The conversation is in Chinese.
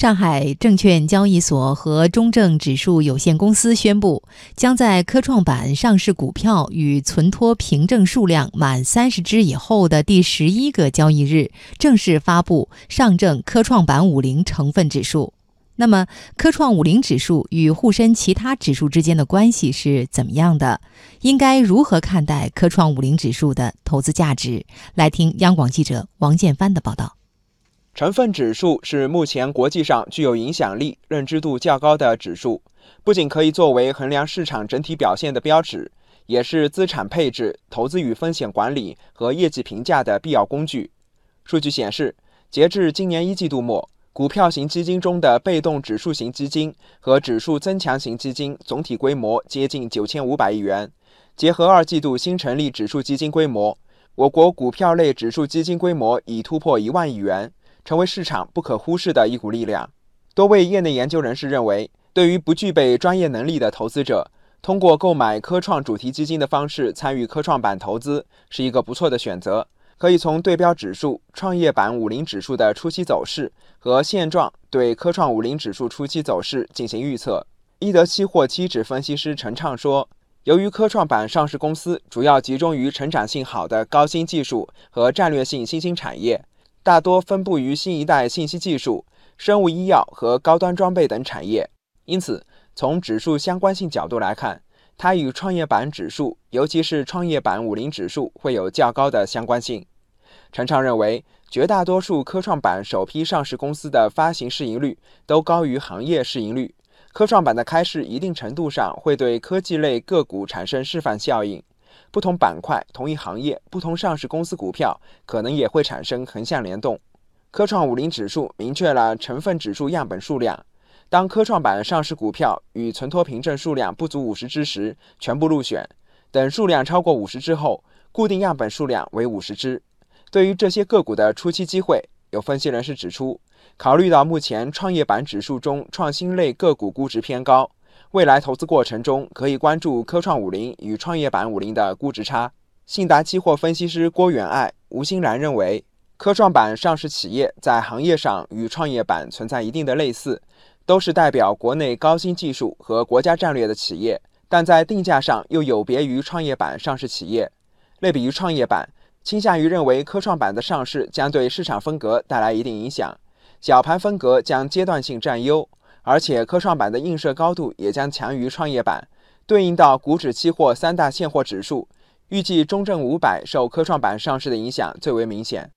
上海证券交易所和中证指数有限公司宣布，将在科创板上市股票与存托凭证数量满三十只以后的第十一个交易日，正式发布上证科创板五零成分指数。那么，科创五零指数与沪深其他指数之间的关系是怎么样的？应该如何看待科创五零指数的投资价值？来听央广记者王建帆的报道。成分指数是目前国际上具有影响力、认知度较高的指数，不仅可以作为衡量市场整体表现的标尺，也是资产配置、投资与风险管理和业绩评价的必要工具。数据显示，截至今年一季度末，股票型基金中的被动指数型基金和指数增强型基金总体规模接近九千五百亿元。结合二季度新成立指数基金规模，我国股票类指数基金规模已突破一万亿元。成为市场不可忽视的一股力量。多位业内研究人士认为，对于不具备专业能力的投资者，通过购买科创主题基金的方式参与科创板投资是一个不错的选择。可以从对标指数创业板五零指数的初期走势和现状对科创五零指数初期走势进行预测。易德期货期指分析师陈畅说：“由于科创板上市公司主要集中于成长性好的高新技术和战略性新兴产业。”大多分布于新一代信息技术、生物医药和高端装备等产业，因此从指数相关性角度来看，它与创业板指数，尤其是创业板五零指数会有较高的相关性。陈畅认为，绝大多数科创板首批上市公司的发行市盈率都高于行业市盈率，科创板的开市一定程度上会对科技类个股产生示范效应。不同板块、同一行业、不同上市公司股票，可能也会产生横向联动。科创五零指数明确了成分指数样本数量，当科创板上市股票与存托凭证数量不足五十只时，全部入选；等数量超过五十只后，固定样本数量为五十只。对于这些个股的初期机会，有分析人士指出，考虑到目前创业板指数中创新类个股估值偏高。未来投资过程中，可以关注科创五零与创业板五零的估值差。信达期货分析师郭远爱、吴欣然认为，科创板上市企业在行业上与创业板存在一定的类似，都是代表国内高新技术和国家战略的企业，但在定价上又有别于创业板上市企业。类比于创业板，倾向于认为科创板的上市将对市场风格带来一定影响，小盘风格将阶段性占优。而且科创板的映射高度也将强于创业板，对应到股指期货三大现货指数，预计中证五百受科创板上市的影响最为明显。